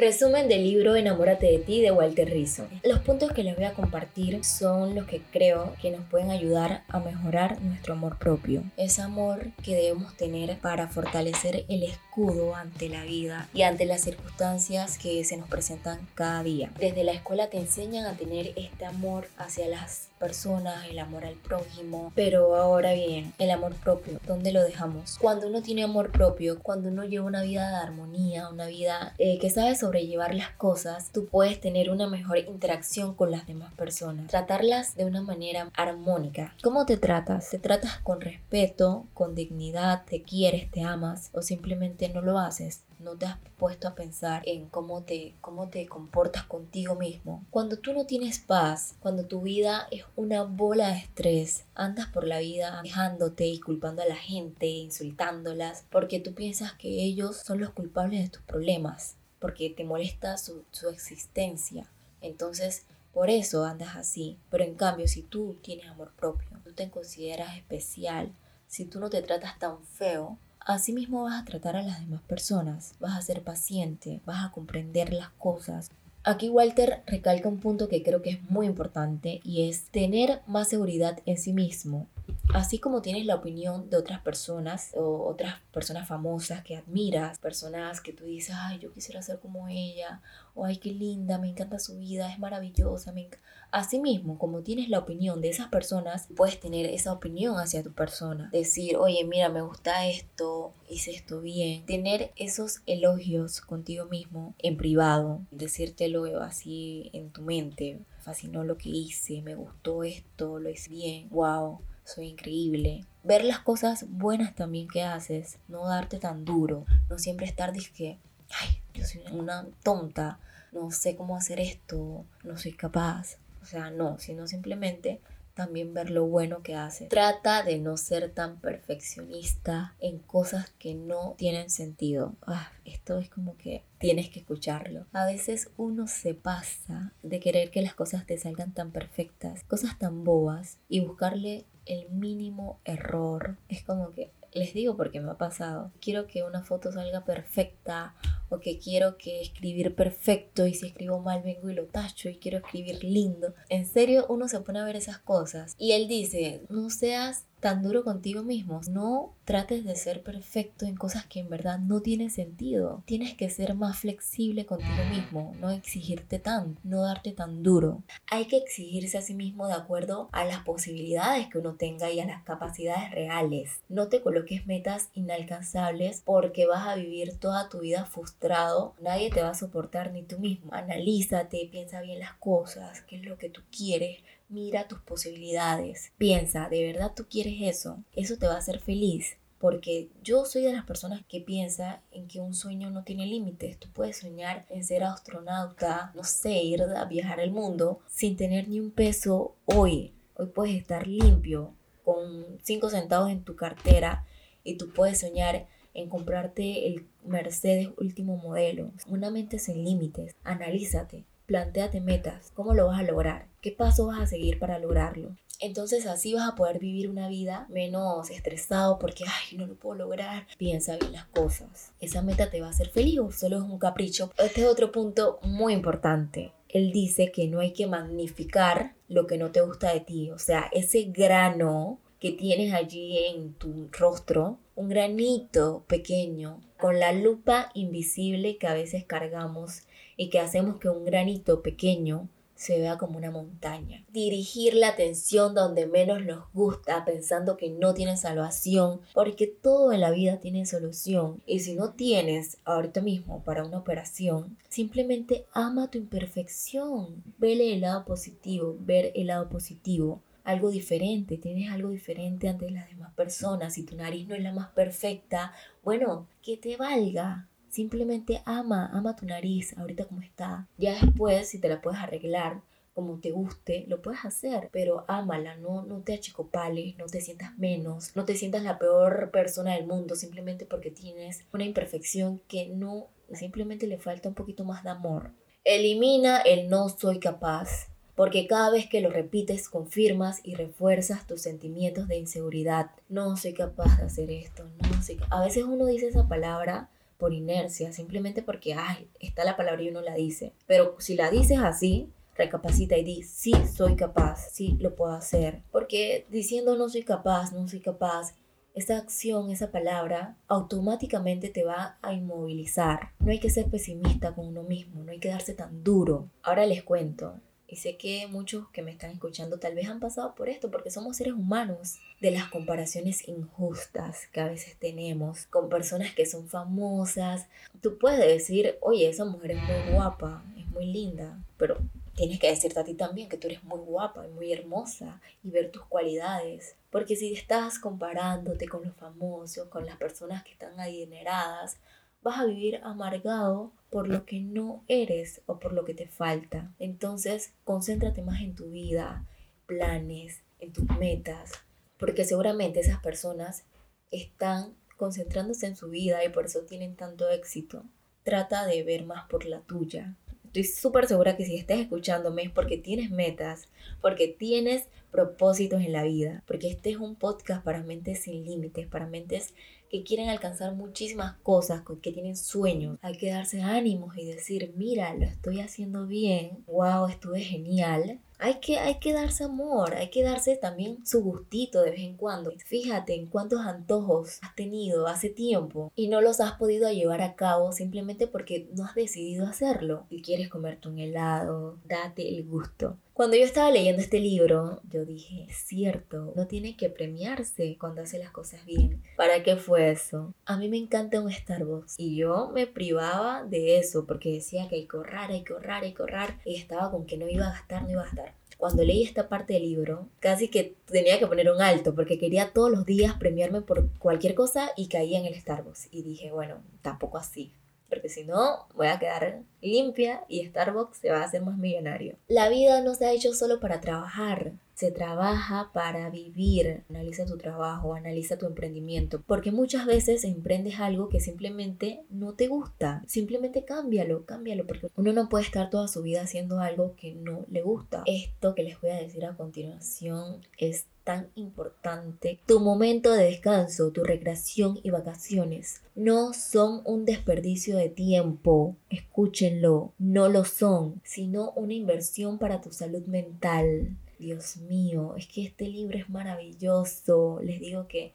Resumen del libro Enamórate de ti de Walter Rizzo. Los puntos que les voy a compartir son los que creo que nos pueden ayudar a mejorar nuestro amor propio. Ese amor que debemos tener para fortalecer el escudo ante la vida y ante las circunstancias que se nos presentan cada día. Desde la escuela te enseñan a tener este amor hacia las personas, el amor al prójimo, pero ahora bien, el amor propio, ¿dónde lo dejamos? Cuando uno tiene amor propio, cuando uno lleva una vida de armonía, una vida eh, que sabe sobre sobrellevar las cosas, tú puedes tener una mejor interacción con las demás personas, tratarlas de una manera armónica. ¿Cómo te tratas? ¿Te tratas con respeto, con dignidad, te quieres, te amas o simplemente no lo haces? no te has puesto a pensar en cómo te, cómo te comportas contigo mismo. Cuando tú no tienes paz, cuando tu vida es una bola de estrés, andas por la vida dejándote y culpando a la gente, insultándolas, porque tú piensas que ellos son los culpables de tus problemas porque te molesta su, existencia. Entonces, por eso andas así. Pero en cambio, si tú tienes amor propio, tú te consideras especial, si tú no te tratas tan feo, así mismo vas a tratar a las demás personas, vas a ser paciente, vas a comprender las cosas. Aquí Walter recalca un punto que creo que es muy importante y es tener más seguridad en sí mismo Así como tienes la opinión de otras personas o otras personas famosas que admiras, personas que tú dices, ay, yo quisiera ser como ella, o ay, qué linda, me encanta su vida, es maravillosa. Me Asimismo, como tienes la opinión de esas personas, puedes tener esa opinión hacia tu persona. Decir, oye, mira, me gusta esto, hice esto bien. Tener esos elogios contigo mismo en privado, decírtelo así en tu mente. Fascinó lo que hice, me gustó esto, lo hice bien, wow soy increíble. Ver las cosas buenas también que haces, no darte tan duro, no siempre estar disque, ay, yo soy una tonta, no sé cómo hacer esto, no soy capaz. O sea, no, sino simplemente también ver lo bueno que hace. Trata de no ser tan perfeccionista en cosas que no tienen sentido. Ah, esto es como que tienes que escucharlo. A veces uno se pasa de querer que las cosas te salgan tan perfectas, cosas tan bobas, y buscarle el mínimo error. Es como que, les digo porque me ha pasado, quiero que una foto salga perfecta o que quiero que escribir perfecto y si escribo mal vengo y lo tacho y quiero escribir lindo. En serio, uno se pone a ver esas cosas y él dice, no seas tan duro contigo mismo. No trates de ser perfecto en cosas que en verdad no tienen sentido. Tienes que ser más flexible contigo mismo, no exigirte tanto, no darte tan duro. Hay que exigirse a sí mismo de acuerdo a las posibilidades que uno tenga y a las capacidades reales. No te coloques metas inalcanzables porque vas a vivir toda tu vida frustrado. Nadie te va a soportar ni tú mismo. Analízate, piensa bien las cosas, qué es lo que tú quieres, mira tus posibilidades, piensa, ¿de verdad tú quieres eso? Eso te va a hacer feliz. Porque yo soy de las personas que piensa en que un sueño no tiene límites. Tú puedes soñar en ser astronauta, no sé, ir a viajar al mundo sin tener ni un peso hoy. Hoy puedes estar limpio con 5 centavos en tu cartera y tú puedes soñar en comprarte el Mercedes último modelo. Una mente sin límites. Analízate. Plantéate metas. ¿Cómo lo vas a lograr? ¿Qué paso vas a seguir para lograrlo? Entonces así vas a poder vivir una vida menos estresado porque, ay, no lo puedo lograr. Piensa bien las cosas. Esa meta te va a hacer feliz o solo es un capricho. Este es otro punto muy importante. Él dice que no hay que magnificar lo que no te gusta de ti. O sea, ese grano que tienes allí en tu rostro, un granito pequeño, con la lupa invisible que a veces cargamos y que hacemos que un granito pequeño se vea como una montaña. Dirigir la atención donde menos nos gusta pensando que no tiene salvación, porque todo en la vida tiene solución. Y si no tienes ahorita mismo para una operación, simplemente ama tu imperfección. Vele el lado positivo, ver el lado positivo. Algo diferente, tienes algo diferente ante las demás personas. Si tu nariz no es la más perfecta, bueno, que te valga Simplemente ama, ama tu nariz ahorita como está. Ya después, si te la puedes arreglar como te guste, lo puedes hacer, pero ámala, no, no te achicopales, no te sientas menos, no te sientas la peor persona del mundo simplemente porque tienes una imperfección que no, simplemente le falta un poquito más de amor. Elimina el no soy capaz, porque cada vez que lo repites confirmas y refuerzas tus sentimientos de inseguridad. No soy capaz de hacer esto, no sé A veces uno dice esa palabra por inercia, simplemente porque, ay, está la palabra y uno la dice. Pero si la dices así, recapacita y di, sí soy capaz, sí lo puedo hacer. Porque diciendo no soy capaz, no soy capaz, esa acción, esa palabra, automáticamente te va a inmovilizar. No hay que ser pesimista con uno mismo, no hay que darse tan duro. Ahora les cuento, y sé que muchos que me están escuchando tal vez han pasado por esto, porque somos seres humanos, de las comparaciones injustas que a veces tenemos con personas que son famosas. Tú puedes decir, oye, esa mujer es muy guapa, es muy linda, pero tienes que decirte a ti también que tú eres muy guapa y muy hermosa y ver tus cualidades. Porque si estás comparándote con los famosos, con las personas que están adineradas, vas a vivir amargado por lo que no eres o por lo que te falta. Entonces, concéntrate más en tu vida, planes, en tus metas, porque seguramente esas personas están concentrándose en su vida y por eso tienen tanto éxito. Trata de ver más por la tuya. Estoy súper segura que si estás escuchándome es porque tienes metas, porque tienes propósitos en la vida, porque este es un podcast para mentes sin límites, para mentes que quieren alcanzar muchísimas cosas, que tienen sueños. Hay que darse ánimos y decir, mira, lo estoy haciendo bien, wow, estuve genial hay que, hay que darse amor, hay que darse también su gustito de vez en cuando. Fíjate en cuántos antojos has tenido hace tiempo y no los has podido llevar a cabo simplemente porque no has decidido hacerlo. Y quieres comerte un helado, date el gusto. Cuando yo estaba leyendo este libro, yo dije, es cierto, no tiene que premiarse cuando hace las cosas bien. ¿Para qué fue eso? A mí me encanta un Starbucks y yo me privaba de eso porque decía que hay que ahorrar, hay que ahorrar, hay que ahorrar y estaba con que no iba a gastar, no iba a gastar cuando leí esta parte del libro, casi que tenía que poner un alto porque quería todos los días premiarme por cualquier cosa y caía en el Starbucks. Y dije, bueno, tampoco así porque si no voy a quedar limpia y Starbucks se va a hacer más millonario. La vida no se ha hecho solo para trabajar, se trabaja para vivir. Analiza tu trabajo, analiza tu emprendimiento, porque muchas veces emprendes algo que simplemente no te gusta. Simplemente cámbialo, cámbialo, porque uno no puede estar toda su vida haciendo algo que no le gusta. Esto que les voy a decir a continuación es tan importante. Tu momento de descanso, tu recreación y vacaciones no son un desperdicio de tiempo. Escúchenlo, no lo son, sino una inversión para tu salud mental. Dios mío, es que este libro es maravilloso. Les digo que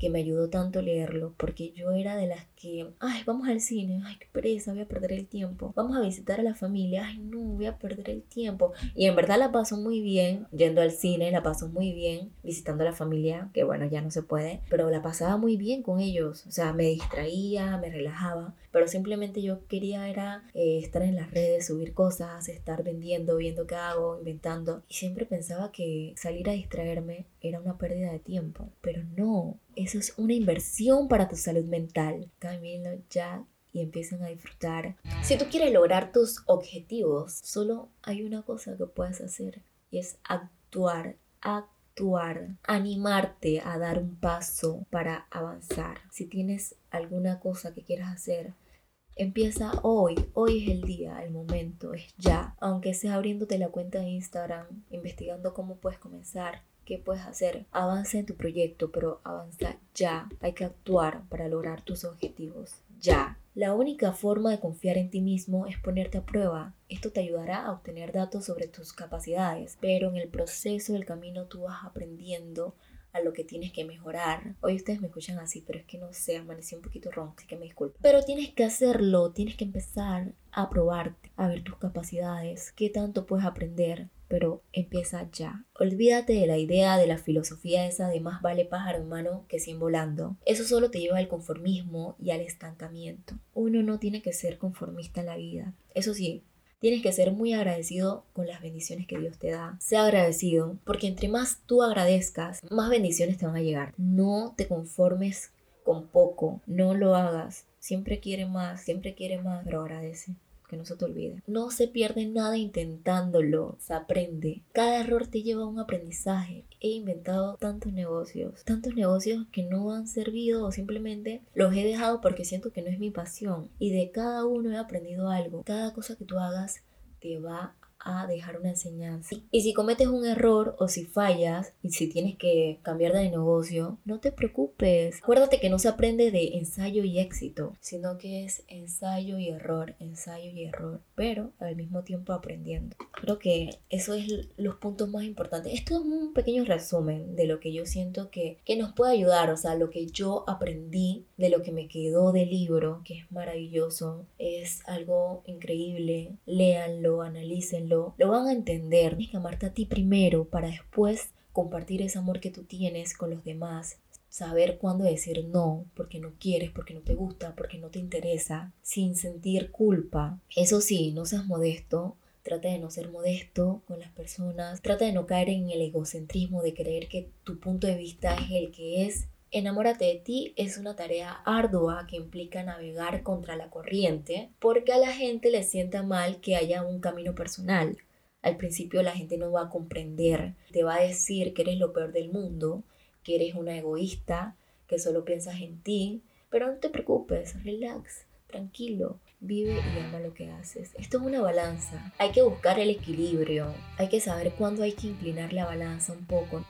que me ayudó tanto leerlo, porque yo era de las que, ay, vamos al cine, ay, qué pereza, voy a perder el tiempo. Vamos a visitar a la familia, ay, no, voy a perder el tiempo. Y en verdad la paso muy bien yendo al cine, la paso muy bien visitando a la familia, que bueno, ya no se puede, pero la pasaba muy bien con ellos. O sea, me distraía, me relajaba, pero simplemente yo quería era eh, estar en las redes, subir cosas, estar vendiendo, viendo qué hago, inventando. Y siempre pensaba que salir a distraerme era una pérdida de tiempo, pero no, eso es una inversión para tu salud mental. Ya y empiezan a disfrutar. Si tú quieres lograr tus objetivos, solo hay una cosa que puedes hacer y es actuar, actuar, animarte a dar un paso para avanzar. Si tienes alguna cosa que quieras hacer, Empieza hoy, hoy es el día, el momento, es ya. Aunque sea abriéndote la cuenta de Instagram, investigando cómo puedes comenzar, qué puedes hacer. Avanza en tu proyecto, pero avanza ya. Hay que actuar para lograr tus objetivos. Ya. La única forma de confiar en ti mismo es ponerte a prueba. Esto te ayudará a obtener datos sobre tus capacidades, pero en el proceso del camino tú vas aprendiendo a lo que tienes que mejorar. Hoy ustedes me escuchan así, pero es que no sé, amanecí un poquito ronco, así que me disculpo. Pero tienes que hacerlo, tienes que empezar a probarte, a ver tus capacidades, qué tanto puedes aprender, pero empieza ya. Olvídate de la idea de la filosofía esa de más vale pájaro humano que sin volando. Eso solo te lleva al conformismo y al estancamiento. Uno no tiene que ser conformista en la vida. Eso sí, tienes que ser muy agradecido con las bendiciones que Dios te da. Sea agradecido, porque entre más tú agradezcas, más bendiciones te van a llegar. No te conformes con poco, no lo hagas. Siempre quiere más, siempre quiere más, pero agradece que no se te olvide. No se pierde nada intentándolo, se aprende. Cada error te lleva a un aprendizaje. He inventado tantos negocios, tantos negocios que no han servido o simplemente los he dejado porque siento que no es mi pasión. Y de cada uno he aprendido algo. Cada cosa que tú hagas te va a dejar una enseñanza. Y si cometes un error o si fallas y si tienes que cambiar de negocio, no te preocupes. Acuérdate que no se aprende de ensayo y éxito, sino que es ensayo y error, ensayo y error, pero al mismo tiempo aprendiendo. Creo que eso es los puntos más importantes. Esto es un pequeño resumen de lo que yo siento que, que nos puede ayudar, o sea, lo que yo aprendí de lo que me quedó del libro, que es maravilloso, es algo increíble. Léanlo, analícenlo, lo van a entender. Tienes que amarte a ti primero para después compartir ese amor que tú tienes con los demás. Saber cuándo decir no, porque no quieres, porque no te gusta, porque no te interesa, sin sentir culpa. Eso sí, no seas modesto, Trata de no ser modesto con las personas. Trata de no caer en el egocentrismo de creer que tu punto de vista es el que es. Enamórate de ti es una tarea ardua que implica navegar contra la corriente porque a la gente le sienta mal que haya un camino personal. Al principio la gente no va a comprender, te va a decir que eres lo peor del mundo, que eres una egoísta, que solo piensas en ti, pero no te preocupes, relax, tranquilo, vive y ama lo que haces. Esto es una balanza. Hay que buscar el equilibrio. Hay que saber cuándo hay que inclinar la balanza un poco.